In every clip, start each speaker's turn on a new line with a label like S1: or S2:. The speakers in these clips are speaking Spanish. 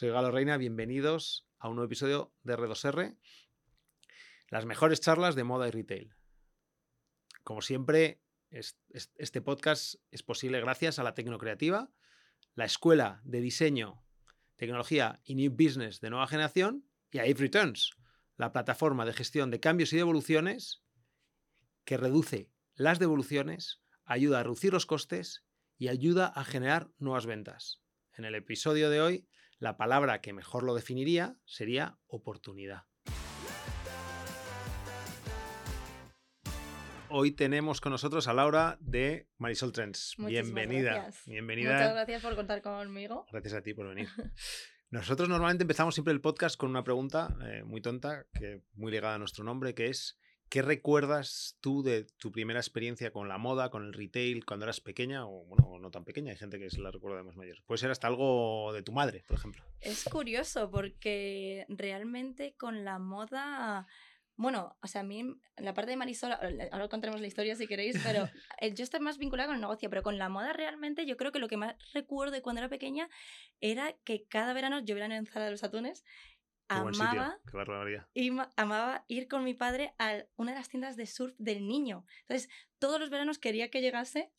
S1: Soy Galo Reina, bienvenidos a un nuevo episodio de R2R, las mejores charlas de moda y retail. Como siempre, este podcast es posible gracias a la Tecnocreativa, la Escuela de Diseño, Tecnología y New Business de nueva generación y a Ave Returns, la plataforma de gestión de cambios y devoluciones que reduce las devoluciones, ayuda a reducir los costes y ayuda a generar nuevas ventas. En el episodio de hoy, la palabra que mejor lo definiría sería oportunidad. Hoy tenemos con nosotros a Laura de Marisol Trends. Bienvenida. Bienvenida.
S2: Muchas gracias por contar conmigo.
S1: Gracias a ti por venir. Nosotros normalmente empezamos siempre el podcast con una pregunta eh, muy tonta, que muy ligada a nuestro nombre, que es ¿qué recuerdas tú de tu primera experiencia con la moda, con el retail, cuando eras pequeña o bueno, no tan pequeña? Hay gente que se la recuerda de más mayor. Puede ser hasta algo de tu madre, por ejemplo.
S2: Es curioso porque realmente con la moda bueno, o sea, a mí, la parte de Marisol, ahora contaremos la historia si queréis, pero yo estoy más vinculada con el negocio, pero con la moda realmente yo creo que lo que más recuerdo de cuando era pequeña era que cada verano yo en Zara de los Atunes amaba, amaba ir con mi padre a una de las tiendas de surf del niño. Entonces, todos los veranos quería que llegase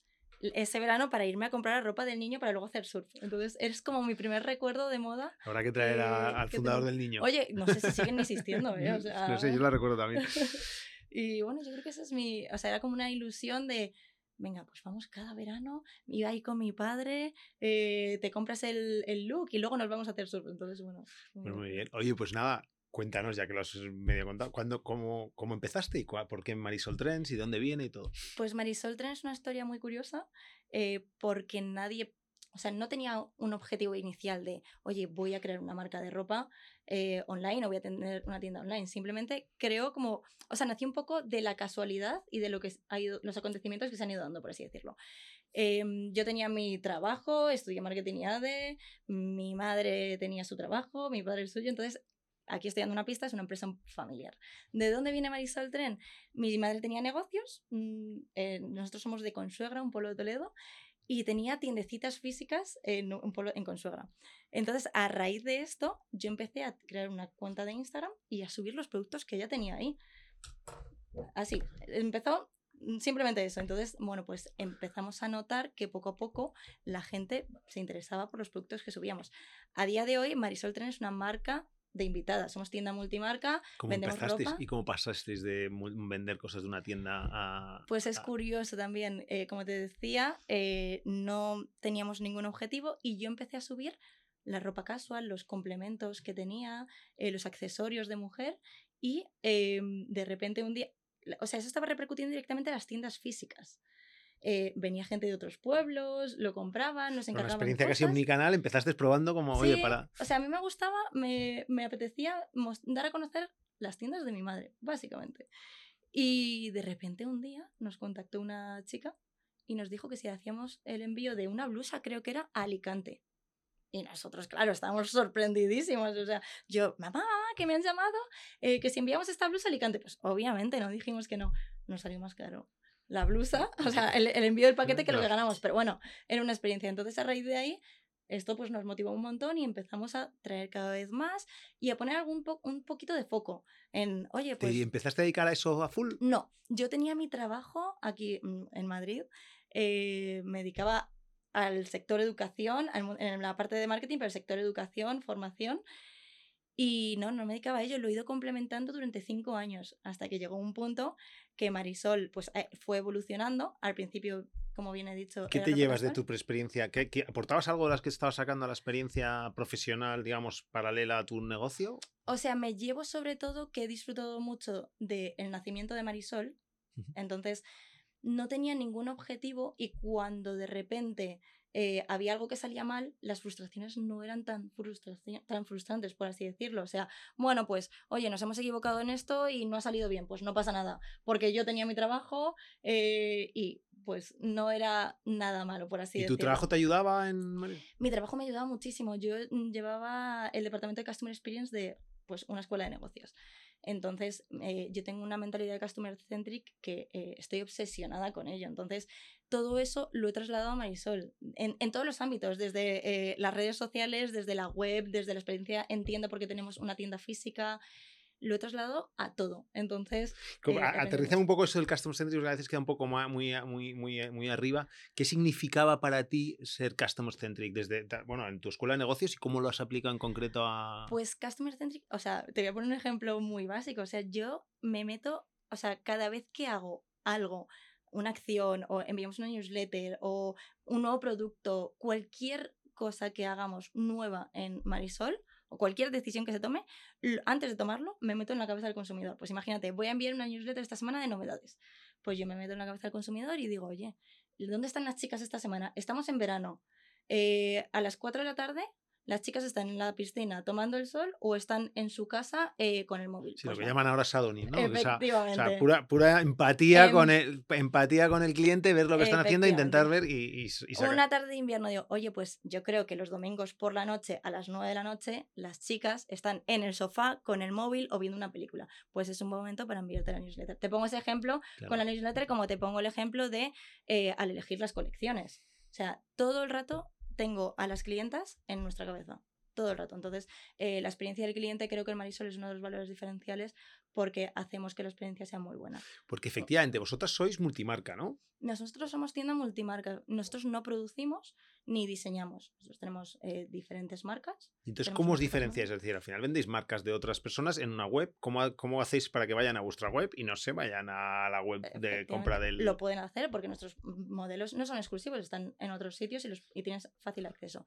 S2: ese verano para irme a comprar la ropa del niño para luego hacer surf. Entonces, eres como mi primer recuerdo de moda.
S1: Habrá que traer al fundador del niño.
S2: Oye, no sé si siguen existiendo, ¿eh?
S1: no sé, yo la recuerdo también.
S2: y bueno, yo creo que esa es mi. O sea, era como una ilusión de. Venga, pues vamos cada verano, iba ahí con mi padre, eh, te compras el, el, look y luego nos vamos a hacer surf. Entonces, bueno.
S1: Pues muy bien. Oye, pues nada, Cuéntanos, ya que lo has medio contado, ¿cuándo, cómo, cómo empezaste y por qué Marisol Trends y dónde viene y todo?
S2: Pues Marisol Trends es una historia muy curiosa eh, porque nadie, o sea, no tenía un objetivo inicial de, oye, voy a crear una marca de ropa eh, online o voy a tener una tienda online. Simplemente creo como, o sea, nació un poco de la casualidad y de lo que ha ido, los acontecimientos que se han ido dando, por así decirlo. Em, yo tenía mi trabajo, estudié marketing y ADE, mi madre tenía su trabajo, mi padre el suyo, entonces aquí estoy dando una pista, es una empresa familiar. ¿De dónde viene Marisol Tren? Mi madre tenía negocios, mm, eh, nosotros somos de Consuegra, un pueblo de Toledo, y tenía tiendecitas físicas en un en Consuegra. Entonces, a raíz de esto, yo empecé a crear una cuenta de Instagram y a subir los productos que ella tenía ahí. Así, empezó simplemente eso. Entonces, bueno, pues empezamos a notar que poco a poco la gente se interesaba por los productos que subíamos. A día de hoy, Marisol Tren es una marca de invitadas. Somos tienda multimarca,
S1: ¿Cómo vendemos ropa. ¿Y cómo pasasteis de vender cosas de una tienda a...?
S2: Pues es curioso también. Eh, como te decía, eh, no teníamos ningún objetivo y yo empecé a subir la ropa casual, los complementos que tenía, eh, los accesorios de mujer y em, de repente un día... O sea, eso estaba repercutiendo directamente en las tiendas físicas. Eh, venía gente de otros pueblos, lo compraban, nos encargaban.
S1: Una experiencia casi omnicanal, empezaste probando como, oye, para.
S2: O sea, a mí me gustaba, me, me apetecía dar a conocer las tiendas de mi madre, básicamente. Y de repente un día nos contactó una chica y nos dijo que si hacíamos el envío de una blusa, creo que era a Alicante. Y nosotros, claro, estábamos sorprendidísimos. O sea, yo, mamá, mamá, que me han llamado, eh, que si enviamos esta blusa a Alicante, pues obviamente no dijimos que no. Nos salió más caro la blusa, o sea, el, envío del paquete que lo que ganamos. Pero bueno, era una experiencia. Entonces, a raíz de ahí, esto pues nos motivó un montón y empezamos a traer cada vez más y a poner algún un poquito de foco en, oye, pues...
S1: ¿Y empezaste a dedicar a eso a full?
S2: No, yo tenía mi trabajo aquí mm, en Madrid, eh, me dedicaba al sector educación, en la parte de marketing, pero el sector educación, formación. Y no, no me dedicaba a ello, lo he ido complementando durante cinco años, hasta que llegó un punto que Marisol pues, eh, fue evolucionando. Al principio, como bien he dicho...
S1: ¿Qué te llevas de tu experiencia? ¿Qué, aportabas algo de las que estabas sacando a la experiencia profesional, digamos, paralela a tu negocio?
S2: O sea, me llevo sobre todo que he disfrutado mucho del nacimiento de Marisol. Entonces, no tenía ningún objetivo y cuando de repente eh, había algo que salía mal, las frustraciones no eran tan, tan frustrantes, por así decirlo. O sea, bueno, pues, oye, nos hemos equivocado en esto y no ha salido bien, pues no pasa nada, porque yo tenía mi trabajo eh, y pues no era nada malo, por así decirlo.
S1: ¿Y tu trabajo te ayudaba en...?
S2: Mi trabajo me ayudaba muchísimo. Yo mm, llevaba el departamento de Customer Experience de pues, una escuela de negocios. Entonces, eh, yo tengo una mentalidad customer centric que eh, estoy obsesionada con ello. Entonces, todo eso lo he trasladado a Marisol en, en todos los ámbitos, desde eh, las redes sociales, desde la web, desde la experiencia. Entiendo por qué tenemos una tienda física lo he trasladado a todo. Entonces.
S1: Eh, Aterriza un poco eso del Customer Centric, que a veces queda un poco más, muy, muy, muy, muy arriba. ¿Qué significaba para ti ser Customer Centric desde, bueno, en tu escuela de negocios y cómo lo has aplicado en concreto a.
S2: Pues Customer Centric, o sea, te voy a poner un ejemplo muy básico. O sea, yo me meto, o sea, cada vez que hago algo una acción o enviamos una newsletter o un nuevo producto, cualquier cosa que hagamos nueva en Marisol, o cualquier decisión que se tome, antes de tomarlo, me meto en la cabeza del consumidor. Pues imagínate, voy a enviar una newsletter esta semana de novedades. Pues yo me meto en la cabeza del consumidor y digo, oye, ¿dónde están las chicas esta semana? Estamos en verano. Eh, a las 4 de la tarde las chicas están en la piscina tomando el sol o están en su casa eh, con el móvil.
S1: Sí, lo pues que llaman ahora sadoning, ¿no? Efectivamente. O sea, pura, pura empatía, em con el, empatía con el cliente, ver lo que están haciendo, intentar ver y, y,
S2: Una tarde de invierno digo, oye, pues yo creo que los domingos por la noche, a las 9 de la noche, las chicas están en el sofá con el móvil o viendo una película. Pues es un buen momento para enviarte la newsletter. Te pongo ese ejemplo con la newsletter como te pongo el ejemplo de eh, al elegir las colecciones. O sea, todo el rato tengo a las clientas en nuestra cabeza todo el rato. Entonces, eh, la experiencia del cliente creo que el Marisol es uno de los valores diferenciales porque hacemos que la experiencia sea muy buena.
S1: Porque efectivamente, vosotras sois multimarca, ¿no?
S2: Nosotros somos tienda multimarca. Nosotros no producimos ni diseñamos. Nosotros tenemos eh, diferentes marcas.
S1: Entonces, ¿cómo os diferenciáis? Es decir, al final vendéis marcas de otras personas en una web. ¿Cómo, ¿Cómo hacéis para que vayan a vuestra web y no se vayan a la web de compra del...
S2: Lo pueden hacer porque nuestros modelos no son exclusivos, están en otros sitios y, los, y tienes fácil acceso.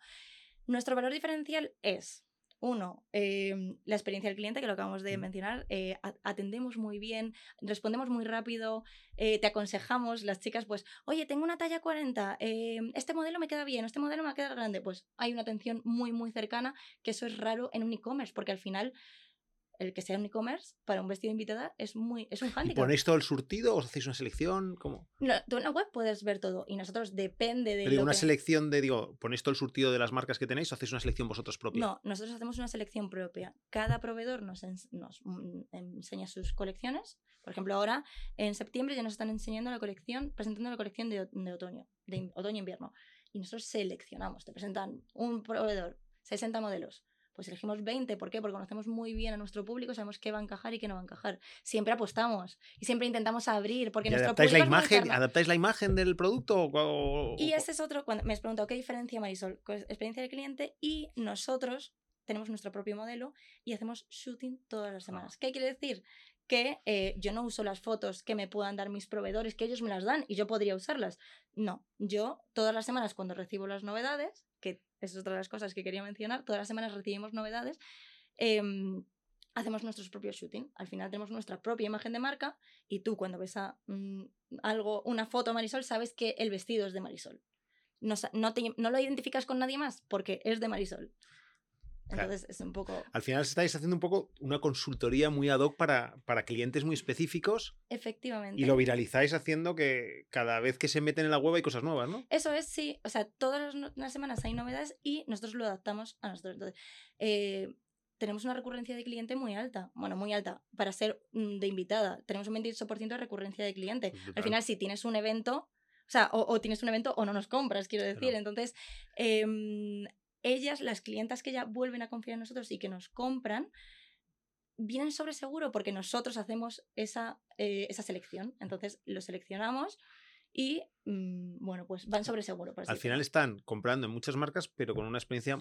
S2: Nuestro valor diferencial es uno, em, la experiencia del cliente, que lo acabamos de mencionar. Eh, atendemos muy bien, respondemos muy rápido, eh, te aconsejamos, las chicas, pues, oye, tengo una talla 40, em, este modelo me queda bien, este modelo me queda grande. Pues hay una atención muy, muy cercana, que eso es raro en un e-commerce, porque al final el que sea un e-commerce para un vestido invitada es muy es un handicap.
S1: ¿Ponéis todo el surtido o os hacéis una selección? ¿Cómo?
S2: No, tú en la web puedes ver todo y nosotros depende de.
S1: Pero una selección de, digo, ¿ponéis todo el surtido de las marcas que tenéis o hacéis una selección vosotros propia?
S2: No, nosotros hacemos una selección propia. Cada proveedor nos, nos mm, enseña sus colecciones. Por ejemplo, ahora en septiembre ya nos están enseñando la colección, presentando la colección de, de otoño, de otoño-invierno. Y nosotros seleccionamos, te presentan un proveedor, 60 modelos pues elegimos 20. ¿Por qué? Porque conocemos muy bien a nuestro público, sabemos qué va a encajar y qué no va a encajar. Siempre apostamos y siempre intentamos abrir. Porque nuestro
S1: adaptáis la imagen, ¿Adaptáis la imagen del producto?
S2: Y ese es otro, cuando me has preguntado qué diferencia Marisol, pues, experiencia del cliente y nosotros tenemos nuestro propio modelo y hacemos shooting todas las ah. semanas. ¿Qué quiere decir? que eh, yo no uso las fotos que me puedan dar mis proveedores, que ellos me las dan y yo podría usarlas. No, yo todas las semanas cuando recibo las novedades, que es otra de las cosas que quería mencionar, todas las semanas recibimos novedades, em, hacemos nuestros propios shooting. Al final tenemos nuestra propia imagen de marca y tú cuando ves a, mm, algo, una foto de Marisol, sabes que el vestido es de Marisol. No, no, no lo identificas con nadie más porque es de Marisol. Entonces es un poco...
S1: Al final estáis haciendo un poco una consultoría muy ad hoc para, para clientes muy específicos.
S2: Efectivamente.
S1: Y lo viralizáis haciendo que cada vez que se meten en la web hay cosas nuevas, ¿no?
S2: Eso es, sí. O sea, todas las semanas hay novedades y nosotros lo adaptamos a nosotros. Entonces, eh, tenemos una recurrencia de cliente muy alta. Bueno, muy alta. Para ser mm, de invitada, tenemos un 28% de recurrencia de cliente. Al final, si tienes un evento, o sea, o, tienes un evento o no nos compras, quiero decir. Entonces, eh, ellas, las clientas que ya vuelven a confiar en nosotros y que nos compran, vienen sobre seguro porque nosotros hacemos esa, eh, esa selección. Entonces lo seleccionamos y mm, bueno, pues van sobre seguro.
S1: Al final están comprando en muchas marcas, pero con una experiencia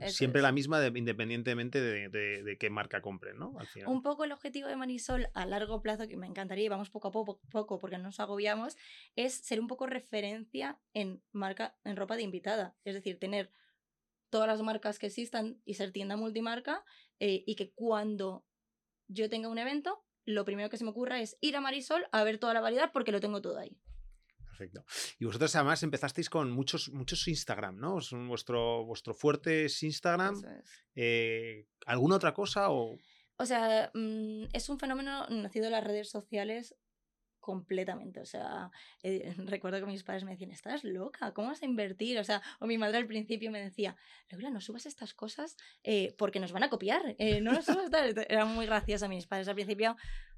S1: eh, siempre la misma, independientemente de, qué marca compren, ¿no?
S2: Un poco el objetivo de Marisol a largo plazo, que me encantaría, y vamos poco a poco, poco porque nos agobiamos, es ser un poco referencia en marca, en ropa de invitada. Es decir, tener todas las marcas que existan y ser tienda multimarca eh, y que cuando yo tenga un evento, lo primero que se me ocurra es ir a Marisol a ver toda la variedad porque lo tengo todo ahí.
S1: Perfecto. Y vosotros además empezasteis con muchos, muchos Instagram, ¿no? Vuestro, vuestro fuerte es Instagram. Eh, ¿Alguna otra cosa? O,
S2: o sea, mm, es un fenómeno nacido en las redes sociales completamente. O sea, eh, recuerdo que mis padres me decían, estás loca, ¿cómo vas a invertir? O sea, o mi madre al principio me decía, Laura, no subas estas cosas eh, porque nos van a copiar, eh, no las subas. Era muy graciosa mis padres al principio.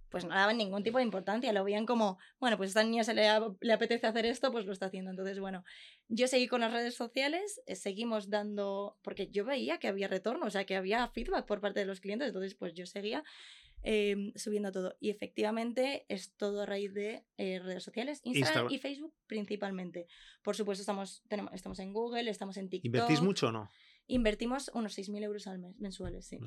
S2: Pues no daban ningún tipo de importancia, lo veían como, bueno, pues a esta niña se le, apetece hacer esto, pues lo está haciendo. Entonces, bueno, yo seguí con las redes sociales, seguimos dando, porque yo veía que había retorno, o sea, que había feedback por parte de los clientes, entonces pues yo seguía Em, subiendo todo. Y efectivamente es todo a raíz de eh, redes sociales, Instagram, y Facebook principalmente. Por supuesto, estamos, tenemos, estamos en Google, estamos en TikTok.
S1: ¿Invertís mucho o no?
S2: Invertimos unos 6.000 euros al mes, mensuales, sí.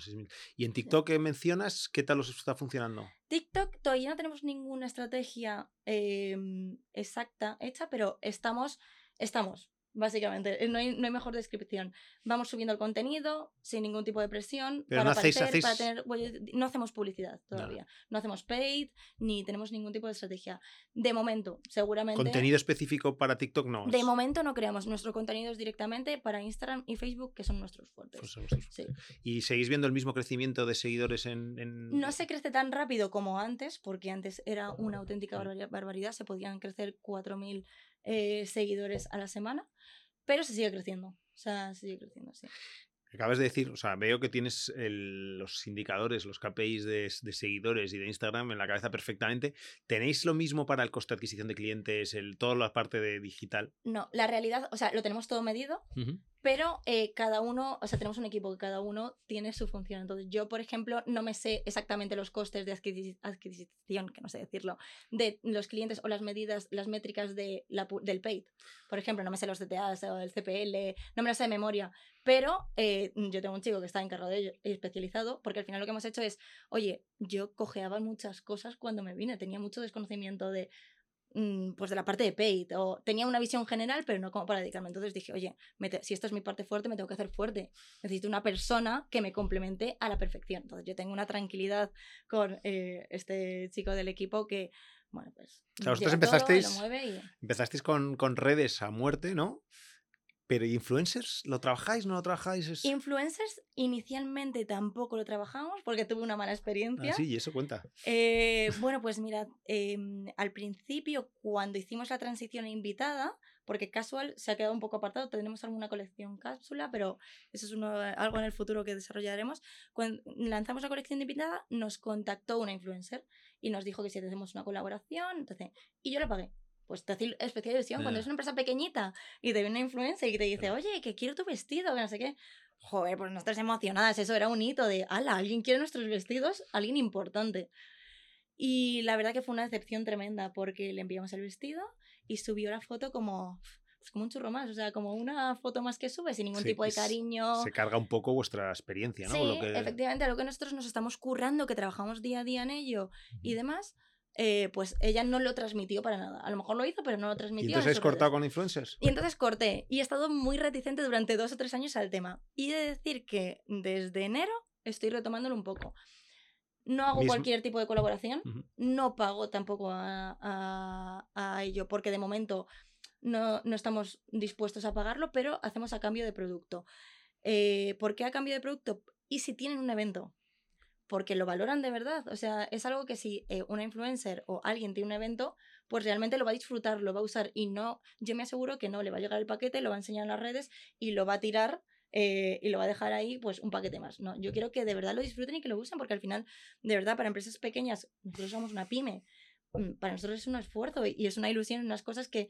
S1: ¿Y en TikTok que mencionas, qué tal os está funcionando?
S2: TikTok todavía no tenemos ninguna estrategia em, exacta hecha, pero estamos, estamos básicamente. Eh, no hay, no hay mejor descripción. Vamos subiendo el contenido sin ningún tipo de presión.
S1: Pero para no,
S2: para tener, no hacemos publicidad todavía. No. hacemos paid ni tenemos ningún tipo de estrategia. De momento, seguramente.
S1: ¿Contenido específico para TikTok no?
S2: De momento no creamos. Nuestro contenido es directamente para Instagram y Facebook, que son nuestros fuertes. Pues sí.
S1: ¿Y seguís viendo el mismo crecimiento de seguidores en, en,
S2: No se crece tan rápido como antes, porque antes era una auténtica barbaridad. Se podían crecer 4.000 eh, seguidores a la semana, pero se sigue creciendo. O sea, se sigue creciendo, sí.
S1: Acabas de decir, o sea, veo que tienes los indicadores, los KPIs de, seguidores y de Instagram en la cabeza perfectamente. ¿Tenéis lo mismo para el coste de adquisición de clientes, el, toda la parte de digital?
S2: No, la realidad, o sea, lo tenemos todo medido, pero eh, cada uno, o sea, tenemos un equipo que cada uno tiene su función. Entonces, yo, por ejemplo, no me sé exactamente los costes de adquisición, que no sé decirlo, de los clientes o las medidas, las métricas de la, del paid. Por ejemplo, no me sé los DTAs o el CPL, no me lo sé de memoria. Pero eh, yo tengo un chico que está encargado de ello, especializado, porque al final lo que hemos hecho es, oye, yo cojeaba muchas cosas cuando me vine, tenía mucho desconocimiento de pues de la parte de paid o tenía una visión general pero no como para dedicarme. Entonces dije oye si esta es mi parte fuerte me tengo que hacer fuerte. Necesito una persona que me complemente a la perfección entonces yo tengo una tranquilidad con eh, este chico del equipo que bueno pues
S1: claro, vosotros empezasteis, empezasteis con, con redes a muerte no pero influencers? ¿Lo trabajáis? ¿No lo trabajáis?
S2: Influencers inicialmente tampoco lo trabajamos porque tuve una mala ah, experiencia.
S1: sí, y eso cuenta.
S2: Eh, bueno, pues mirad, em, al principio cuando hicimos la transición invitada, porque Casual se ha quedado un poco apartado, tenemos alguna colección cápsula, pero eso es uno, algo en el futuro que desarrollaremos. Cuando lanzamos la colección invitada, nos contactó una influencer y nos dijo que si hacemos una colaboración, entonces, y yo la pagué pues te hace especial ilusión cuando es una empresa pequeñita y te viene una influencia y te dice, oye, que quiero tu vestido, que no sé qué. Joder, pues no estás emocionadas, eso era un hito de, ala, alguien quiere nuestros vestidos, alguien importante. Y la verdad que fue una decepción tremenda porque le enviamos el vestido y subió la foto como, pues como un churro más, o sea, como una foto más que sube sin ningún tipo de cariño.
S1: Se carga un poco vuestra experiencia, ¿no?
S2: Sí, efectivamente, lo que nosotros nos estamos currando, que trabajamos día a día en ello y demás, eh, pues ella no lo transmitió para nada. A lo mejor lo hizo, pero no lo transmitió.
S1: ¿Y entonces has cortado con influencers?
S2: Y entonces corté. Y he estado muy reticente durante dos o tres años al tema. Y he de decir que desde enero estoy retomándolo un poco. No hago cualquier tipo de colaboración, no pago tampoco a, a, ello, porque de momento no, no, estamos dispuestos a pagarlo, pero hacemos a cambio de producto. Eh, ¿Por qué a cambio de producto? Y si tienen un evento, porque lo valoran de verdad. O sea, es algo que si eh, una influencer o alguien tiene un evento, pues realmente lo va a disfrutar, lo va a usar y no, yo me aseguro que no, le va a llegar el paquete, lo va a enseñar en las redes y lo va a tirar eh, y lo va a dejar ahí pues un paquete más. No, yo quiero que de verdad lo disfruten y que lo usen porque al final, de verdad, para empresas pequeñas, nosotros somos una pyme, mm, para nosotros es un esfuerzo y es una ilusión, unas cosas que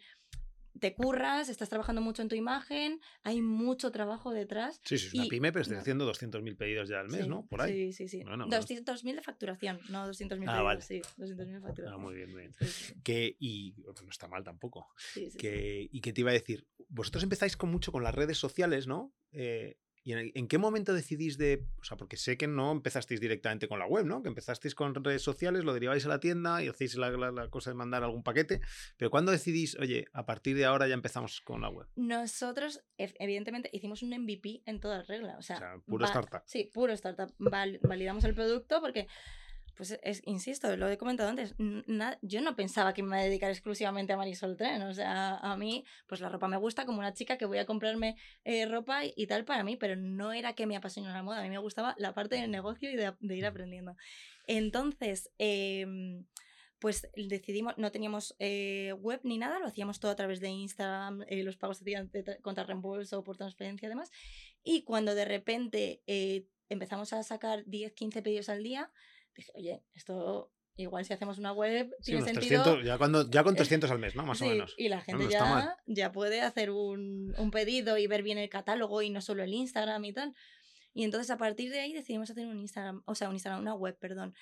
S2: te curras, estás trabajando mucho en tu imagen, hay mucho trabajo detrás.
S1: Sí, sí, es una pyme, pero estoy haciendo 200.000 pedidos ya al mes, ¿no? Por
S2: ahí. Sí, sí, sí. 200.000 de facturación, no 200.000 ah, pedidos. Vale. Sí, 200.000 de facturación.
S1: Ah, muy bien, muy bien. Que, y no está mal tampoco. Que, y que te iba a decir, vosotros empezáis con mucho con las redes sociales, ¿no? Eh, ¿Y en, qué momento decidís de.? O sea, porque sé que no empezasteis directamente con la web, ¿no? Que empezasteis con redes sociales, lo deriváis a la tienda y hacéis la, la, cosa de mandar algún paquete. Pero ¿cuándo decidís, oye, a partir de ahora ya empezamos con la web?
S2: Nosotros, evidentemente, hicimos un MVP en toda regla. O sea, o
S1: sea puro startup.
S2: Sí, puro startup. validamos el producto porque pues es, insisto, lo he comentado antes, yo no pensaba que me iba a dedicar exclusivamente a Marisol Tren, o sea, a mí, pues la ropa me gusta como una chica que voy a comprarme eh, ropa y, tal para mí, pero no era que me apasionara la moda, a mí me gustaba la parte del negocio y de, ir aprendiendo. Entonces, em, pues decidimos, no teníamos eh, web ni nada, lo hacíamos todo a través de Instagram, eh, los pagos se hacían contra reembolso por transferencia y demás. Y cuando de repente eh, empezamos a sacar 10, 15 pedidos al día, dije, oye, esto igual si hacemos una web tiene sentido.
S1: ya, cuando, ya con 300 al mes, ¿no? Más o menos.
S2: Y la gente ya, ya puede hacer un, un, pedido y ver bien el catálogo y no solo el Instagram y tal. Y entonces a partir de ahí decidimos hacer un Instagram, o sea, un Instagram, una web, perdón.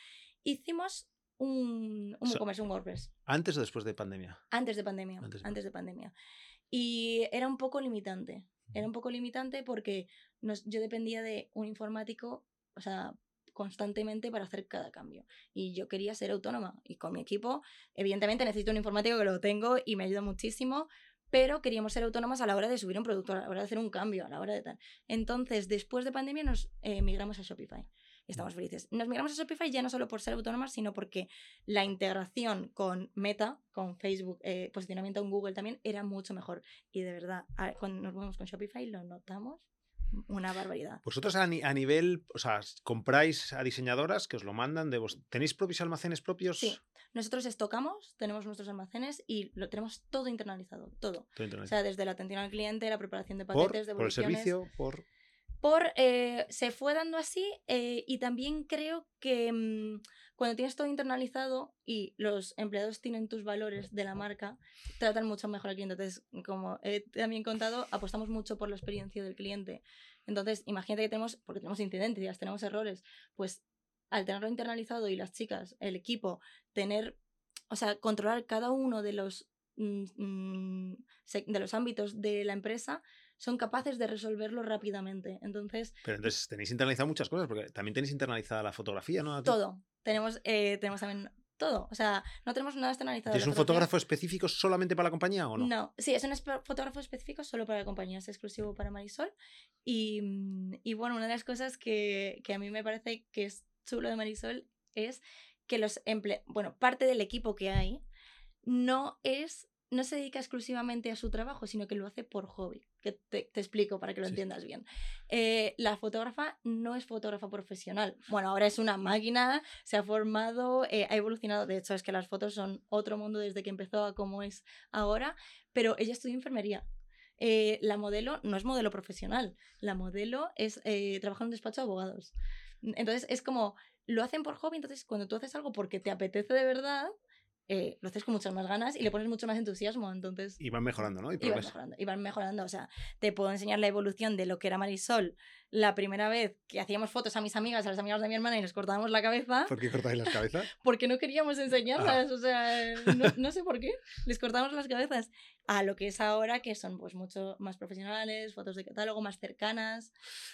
S2: Hicimos un, un e-commerce, un WordPress.
S1: ¿Antes o después de pandemia?
S2: Antes de pandemia. Antes de, pandemia. Y era un poco limitante. Era un poco limitante porque nos, yo dependía de un informático, o sea, constantemente para hacer cada cambio. Y yo quería ser autónoma. Y con mi equipo, evidentemente necesito un informático que lo tengo y me ayuda muchísimo, pero queríamos ser autónomas a la hora de subir un producto, a la hora de hacer un cambio, a la hora de tal. Entonces, después de pandemia nos eh, migramos a Shopify. Estamos felices. Nos migramos a Shopify ya no solo por ser autónomas, sino porque la integración con Meta, con Facebook, eh, posicionamiento en Google también, era mucho mejor. Y de verdad, cuando nos movemos con Shopify lo notamos una barbaridad.
S1: Vosotros a, nivel, o sea, compráis a diseñadoras que os lo mandan de vos. ¿Tenéis propios almacenes propios?
S2: Sí. Nosotros estocamos, tenemos nuestros almacenes y lo tenemos todo internalizado, todo. O sea, desde la atención al cliente, la preparación de paquetes, de
S1: Por el servicio, por
S2: por eh, se fue dando así eh, y también creo que mm, cuando tienes todo internalizado y los empleados tienen tus valores de la marca, tratan mucho mejor al cliente. Entonces, como he también contado, apostamos mucho por la experiencia del cliente. Entonces, imagínate que tenemos, porque tenemos incidencias, tenemos errores, pues al tenerlo internalizado y las chicas, el equipo, tener, o sea, controlar cada uno de los, de los ámbitos de la empresa, son capaces de resolverlo rápidamente. Entonces.
S1: Pero entonces tenéis internalizado muchas cosas, porque también tenéis internalizada la fotografía, ¿no?
S2: Todo. Tenemos, eh, tenemos también todo. O sea, no tenemos nada externalizado.
S1: ¿Es un fotógrafo específico solamente para la compañía o no?
S2: No, sí, es un fotógrafo específico solo para la compañía, es exclusivo para Marisol. Y, mm, y bueno, una de las cosas que, que, a mí me parece que es chulo de Marisol es que los bueno, parte del equipo que hay no es no se dedica exclusivamente a su trabajo, sino que lo hace por hobby. Que te, explico para que lo entiendas bien. Eh, la fotógrafa no es fotógrafa profesional. Bueno, ahora es una máquina, se ha formado, eh, ha evolucionado. De hecho, es que las fotos son otro mundo desde que empezó a como es ahora, pero ella estudió enfermería. Eh, la modelo no es modelo profesional, la modelo es trabajar en un despacho de abogados. Entonces es como, lo hacen por hobby, entonces cuando tú haces algo porque te apetece de verdad, eh, lo haces con muchas más ganas y le pones mucho más entusiasmo. Entonces,
S1: y van mejorando, ¿no?
S2: Y, van mejorando, y van mejorando. O sea, te puedo enseñar la evolución de lo que era Marisol la primera vez que hacíamos fotos a mis amigas, a las amigas de mi hermana y nos cortábamos la cabeza.
S1: ¿Por qué cortáis las cabezas?
S2: Porque no queríamos enseñarlas. Ah. O sea, no, no, sé por qué. Les cortamos las cabezas. A lo que es ahora, que son pues mucho más profesionales, fotos de catálogo más cercanas.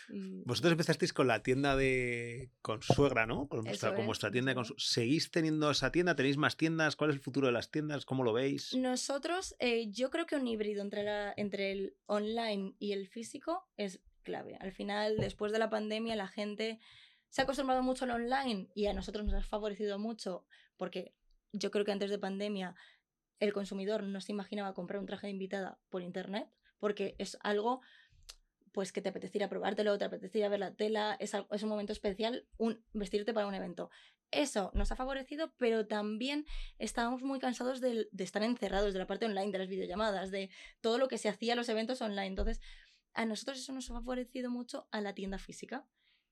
S1: Vosotros empezasteis con la tienda de Consuegra, ¿no? Con vuestra, con vuestra tienda de ¿Seguís teniendo esa tienda? ¿Tenéis más tiendas? ¿Cuál es el futuro de las tiendas? ¿Cómo lo veis?
S2: Nosotros, eh, yo creo que un híbrido entre, la, entre el online y el físico es clave. Al final, después de la pandemia, la gente se ha acostumbrado mucho al online y a nosotros nos ha favorecido mucho porque yo creo que antes de pandemia el consumidor no se imaginaba comprar un traje de invitada por internet porque es algo pues que te apeteciera probártelo, te apeteciera ver la tela, es, es un momento especial un, vestirte para un evento. Eso nos ha favorecido, pero también estábamos muy cansados de, de, estar encerrados, de la parte online, de las videollamadas, de todo lo que se hacía en los eventos online. Entonces, a nosotros eso nos ha favorecido mucho a la tienda física,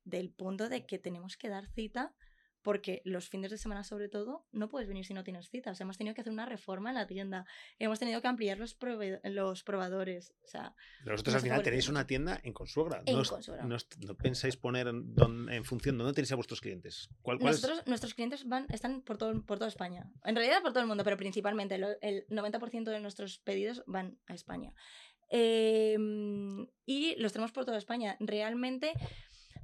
S2: del punto de que tenemos que dar cita porque los fines de semana sobre todo no puedes venir si no tienes cita. O sea, hemos tenido que hacer una reforma en la tienda, hemos tenido que ampliar los, los probadores. O sea,
S1: vosotros al final tenéis una tienda en Consuegra.
S2: En
S1: no,
S2: Consuegra.
S1: No, pensáis poner en, función de dónde tenéis a vuestros clientes. ¿Cuál,
S2: Nosotros, Nuestros clientes van, están por, todo, por toda España. En realidad por todo el mundo, pero principalmente el 90% de nuestros pedidos van a España. Em, y los tenemos por toda España. Realmente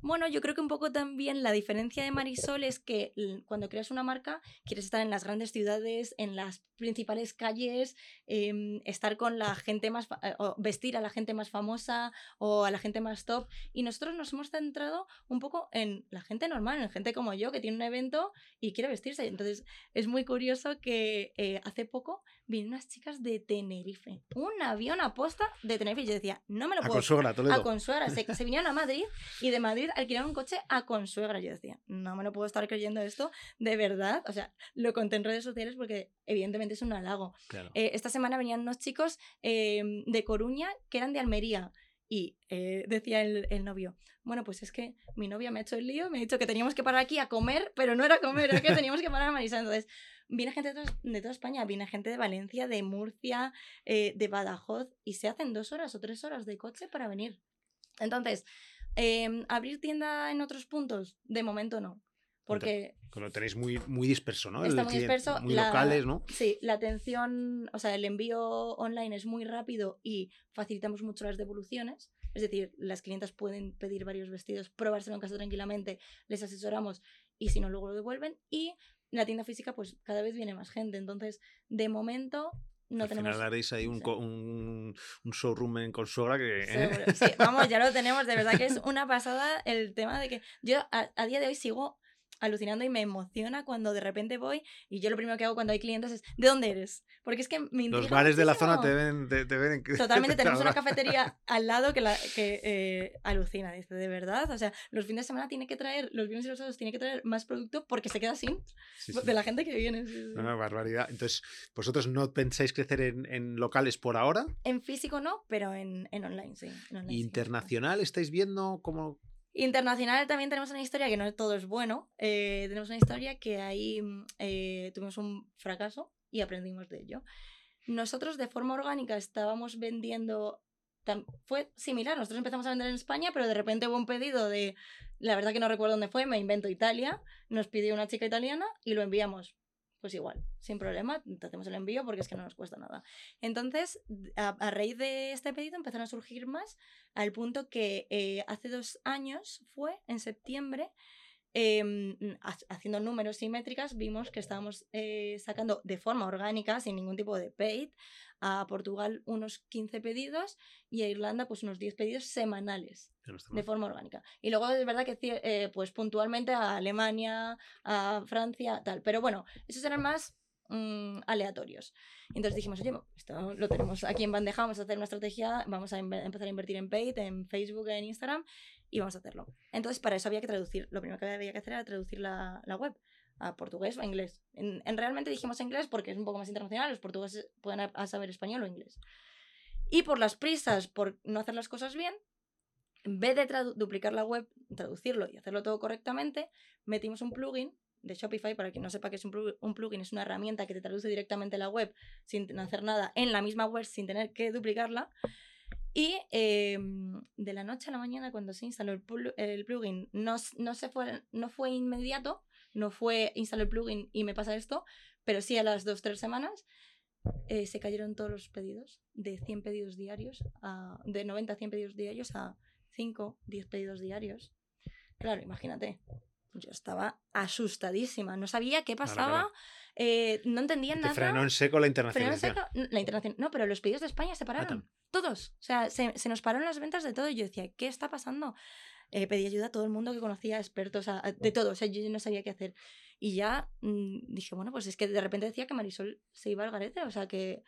S2: bueno, yo creo que un poco también la diferencia de Marisol es que cuando creas una marca quieres estar en las grandes ciudades, en las principales calles, em, estar con la gente más, eh, vestir a la gente más famosa o a la gente más top. Y nosotros nos hemos centrado un poco en la gente normal, en gente como yo que tiene un evento y quiere vestirse. Entonces es muy curioso que eh, hace poco vinieron unas chicas de Tenerife, un avión aposta de Tenerife. Yo decía, no me lo puedo.
S1: A Consuegra,
S2: A Consuegra. Se, se vinieron a Madrid y de Madrid alquilar un coche a consuegra. Yo decía, no me lo puedo estar creyendo esto, de verdad. O sea, lo conté en redes sociales porque evidentemente es un halago. Eh, esta semana venían unos chicos em, de Coruña que eran de Almería. Y eh, decía el, el, novio, bueno, pues es que mi novia me ha hecho el lío, me ha dicho que teníamos que parar aquí a comer, pero no era comer, era que teníamos que parar a Marisa. Entonces, viene gente de, toda España, viene gente de Valencia, de Murcia, eh, de Badajoz, y se hacen dos horas o tres horas de coche para venir. Entonces, em, ¿abrir tienda en otros puntos? De momento no. Porque.
S1: Lo tenéis muy, muy disperso, ¿no?
S2: Está muy disperso.
S1: Muy locales, ¿no?
S2: Sí, la atención, o sea, el envío online es muy rápido y facilitamos mucho las devoluciones. Es decir, las clientas pueden pedir varios vestidos, probárselo en casa tranquilamente, les asesoramos y si no, luego lo devuelven. Y la tienda física, pues cada vez viene más gente. Entonces, de momento, no
S1: Al
S2: tenemos.
S1: Final haréis ahí un, un, un, showroom en Consuegra que.
S2: ¿eh? Sí, vamos, ya lo tenemos. De verdad que es una pasada el tema de que yo a día de hoy sigo alucinando y me emociona cuando de repente voy y yo lo primero que hago cuando hay clientes es ¿de dónde eres? Porque es que me
S1: Los bares de la zona te ven, te, ven
S2: Totalmente, tenemos una cafetería al lado que, la, que eh, alucina, dice, de verdad, o sea, los fines de semana tiene que traer, los viernes y los sábados tiene que traer más producto porque se queda sin de la gente que viene.
S1: No, no, barbaridad. Entonces, ¿vosotros no pensáis crecer en, en locales por ahora?
S2: En físico no, pero en, en online sí.
S1: ¿Internacional estáis viendo cómo,
S2: Internacional también tenemos una historia que no todo es bueno. Eh, tenemos una historia que ahí mm, eh, tuvimos un fracaso y aprendimos de ello. Nosotros de forma orgánica estábamos vendiendo, fue similar, nosotros empezamos a vender en España, pero de repente hubo un pedido de, la verdad que no recuerdo dónde fue, me invento Italia, nos pidió una chica italiana y lo enviamos pues igual, sin problema, te hacemos el envío porque es que no nos cuesta nada. Entonces, a, raíz de este pedido empezaron a surgir más, al punto que eh, hace dos años fue, en septiembre, em, haciendo números simétricas, vimos que estábamos eh, sacando de forma orgánica, sin ningún tipo de paid, a Portugal unos 15 pedidos y a Irlanda pues unos 10 pedidos semanales de forma orgánica. Y luego es verdad que eh, pues puntualmente a Alemania, a Francia, tal. Pero bueno, esos eran más mm, aleatorios. Entonces dijimos, oye, esto lo tenemos aquí en bandeja, vamos a hacer una estrategia, vamos a empezar a invertir en paid, en Facebook, en Instagram y vamos a hacerlo. Entonces para eso había que traducir, lo primero que había que hacer era traducir la, la web a portugués o a inglés. En, realmente dijimos inglés porque es un poco más internacional, los portugueses pueden saber español o inglés. Y por las prisas, por no hacer las cosas bien, en vez de duplicar la web, traducirlo y hacerlo todo correctamente, metimos un plugin de Shopify, para quien no sepa que es un, plugin, es una herramienta que te traduce directamente la web sin hacer nada en la misma web, sin tener que duplicarla. Y em, de la noche a la mañana, cuando se instaló el, plugin, no, no, se fue, no fue inmediato, no fue instalar el plugin y me pasa esto, pero sí a las dos, tres semanas eh, se cayeron todos los pedidos, de 100 pedidos diarios, a, de 90 a 100 pedidos diarios a 5, 10 pedidos diarios. Claro, imagínate. Yo estaba asustadísima, no sabía qué pasaba, eh, no entendía nada.
S1: frenó en seco la internacionalización.
S2: la internación, no, pero los pedidos de España se ah, pararon. todos. O sea, se, se, nos pararon las ventas de todo y yo decía, ¿qué está pasando? Eh, pedí ayuda a todo el mundo que conocía, expertos, de todo, o sea, yo no sabía qué hacer. Y ya mm, dije, bueno, pues es que de repente decía que Marisol se iba al garete, o sea, que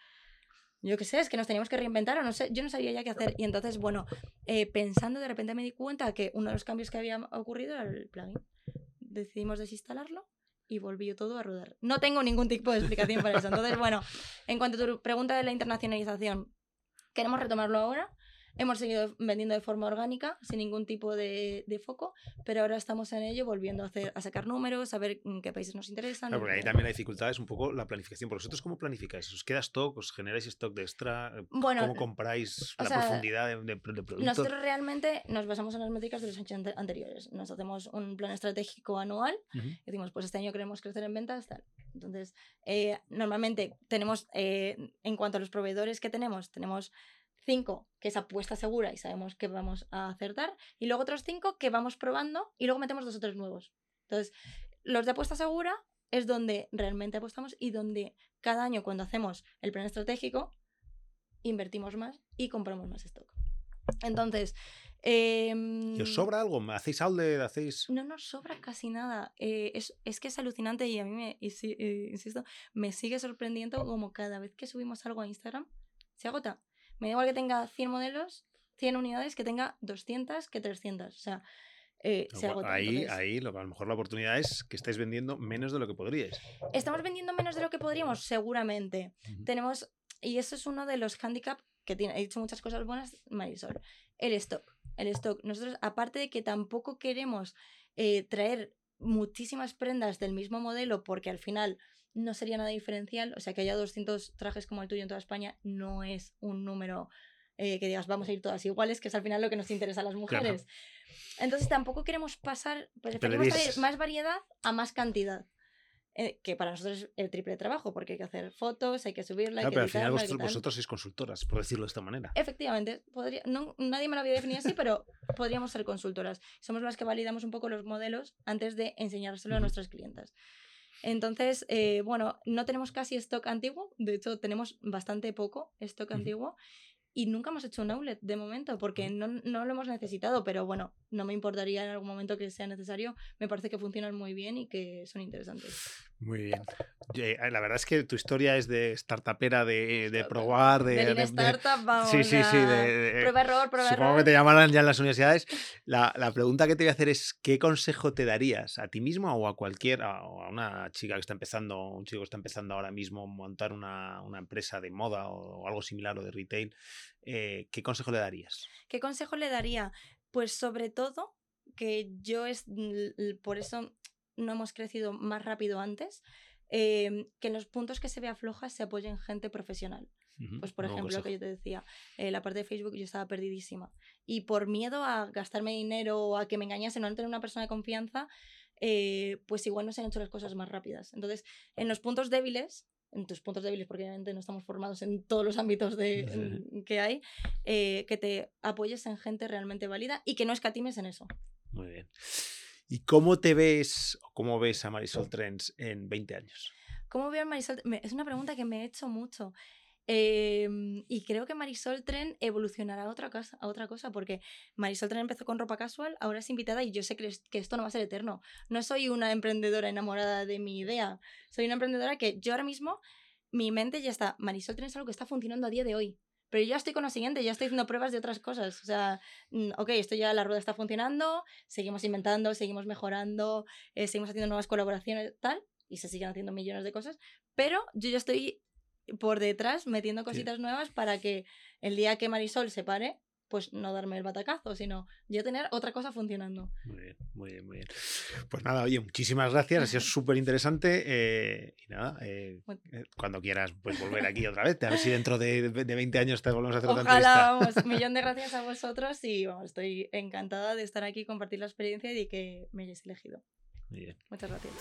S2: yo qué sé, es que nos teníamos que reinventar, o no sé, yo no sabía ya qué hacer. Y entonces, bueno, eh, pensando, de repente me di cuenta que uno de los cambios que había ocurrido era el plugin. Decidimos desinstalarlo y volvió todo a rodar. No tengo ningún tipo de explicación para eso. Entonces, bueno, en cuanto a tu pregunta de la internacionalización, queremos retomarlo ahora. Hemos seguido vendiendo de forma orgánica, sin ningún tipo de, de, foco, pero ahora estamos en ello, volviendo a, hacer, a sacar números, a ver qué países nos interesan.
S1: Claro, porque ahí también la dificultad es un poco la planificación. ¿Por vosotros cómo planificáis? ¿Os queda stock? ¿Os generáis stock de extra?
S2: Bueno,
S1: ¿Cómo compráis la profundidad de, de, productos?
S2: Nosotros realmente nos basamos en las métricas de los años anteriores. Nos hacemos un plan estratégico anual y decimos, pues este año queremos crecer en ventas, tal. Entonces, eh, normalmente tenemos, eh, en cuanto a los proveedores que tenemos, tenemos cinco que es apuesta segura y sabemos que vamos a acertar, y luego otros cinco que vamos probando y luego metemos dos o tres nuevos. Entonces, los de apuesta segura es donde realmente apostamos y donde cada año cuando hacemos el plan estratégico invertimos más y compramos más stock. Entonces,
S1: eh, ¿Y os sobra algo? ¿Hacéis outlet? ¿Hacéis...?
S2: No nos sobra casi nada. Eh, es, es, que es alucinante y a mí, me, eh, insisto, me sigue sorprendiendo como cada vez que subimos algo a Instagram, se agota. Me da igual que tenga 100 modelos, 100 unidades, que tenga 200 que 300. O sea, eh, se.
S1: Ahí, ahí lo, a lo mejor la oportunidad es que estáis vendiendo menos de lo que podríais.
S2: ¿Estamos vendiendo menos de lo que podríamos? Seguramente. Tenemos, y eso es uno de los handicaps que tiene, he dicho muchas cosas buenas, Marisol. El stock. El stock. Nosotros, aparte de que tampoco queremos eh, traer muchísimas prendas del mismo modelo, porque al final no sería nada diferencial, o sea, que haya 200 trajes como el tuyo en toda España no es un número eh, que digas, vamos a ir todas iguales, que es al final lo que nos interesa a las mujeres. Entonces tampoco queremos pasar, preferimos
S1: Preferís-
S2: traer más variedad a más cantidad. eh, que para nosotros es el triple trabajo, porque hay que hacer fotos, hay que subirla, hay
S1: Claro,
S2: que
S1: pero al final
S2: hay
S1: vosotros, vosotros sois consultoras, por decirlo de esta manera.
S2: Efectivamente, podría, no, nadie me lo había definido así, pero podríamos ser consultoras. Somos las que validamos un poco los modelos antes de enseñárselo a nuestras clientas. Entonces, eh, bueno, no tenemos casi stock antiguo, de hecho tenemos bastante poco stock antiguo y nunca hemos hecho un outlet de momento porque no, no lo hemos necesitado, pero bueno, no me importaría en algún momento que sea necesario, me parece que funcionan muy bien y que son interesantes.
S1: Muy bien. La verdad es que tu historia es de startupera, de, probar, de...
S2: De,
S1: de-
S2: Startup, vamos
S1: Sí, sí, sí. de-
S2: Prueba error, prueba
S1: Supongo
S2: error.
S1: que te llamarán ya en las universidades. La, la pregunta que te voy a hacer es, ¿qué consejo te darías a ti mismo o a cualquiera, o a una chica que está empezando, un chico que está empezando ahora mismo a montar una, una empresa de moda o, algo similar o de retail? eh, ¿Qué consejo le darías?
S2: ¿Qué consejo le daría? Pues sobre todo que yo es por eso no hemos crecido más rápido antes, em, que en los puntos que se vea flojas se apoyen gente profesional. Pues por ejemplo, lo que
S1: consejo.
S2: yo te decía, eh, la parte de Facebook yo estaba perdidísima. Y por miedo a gastarme dinero o a que me engañasen o no tener una persona de confianza, eh, pues igual no se han hecho las cosas más rápidas. Entonces, en los puntos débiles, en tus puntos débiles, porque obviamente no estamos formados en todos los ámbitos de,
S1: Sí.
S2: en- que hay, eh, que te apoyes en gente realmente válida y que no escatimes en eso.
S1: Muy bien. ¿Y cómo te ves o cómo ves a Marisol Trends en 20 años?
S2: ¿Cómo veo a Marisol? Es una pregunta que me he hecho mucho. Em, y creo que Marisol Tren evolucionará a otra, cosa, a otra cosa, porque Marisol Tren empezó con ropa casual, ahora es invitada y yo sé que, es- que esto no va a ser eterno. No soy una emprendedora enamorada de mi idea, soy una emprendedora que yo ahora mismo, mi mente ya está, Marisol Tren es algo que está funcionando a día de hoy. Pero yo ya estoy con lo siguiente, ya estoy haciendo pruebas de otras cosas. O sea, mm, ok, esto ya la rueda está funcionando, seguimos inventando, seguimos mejorando, eh, seguimos haciendo nuevas colaboraciones, tal, y se siguen haciendo millones de cosas, pero yo ya estoy por detrás metiendo cositas nuevas para que el día que Marisol se pare, pues no darme el batacazo, sino yo tener otra cosa funcionando.
S1: Muy bien, muy bien, muy bien. Pues nada, oye, muchísimas gracias, ha sido súper interesante. eh, y nada, eh,
S2: Bueno.
S1: eh, cuando quieras, pues volver aquí otra vez. A ver si dentro de, de 20 años te volvemos a hacer otra
S2: Ojalá,
S1: entrevista.
S2: vamos, millón de gracias a vosotros y vamos, estoy encantada de estar aquí, compartir la experiencia y de que me hayáis elegido.
S1: Muy bien.
S2: Muchas gracias.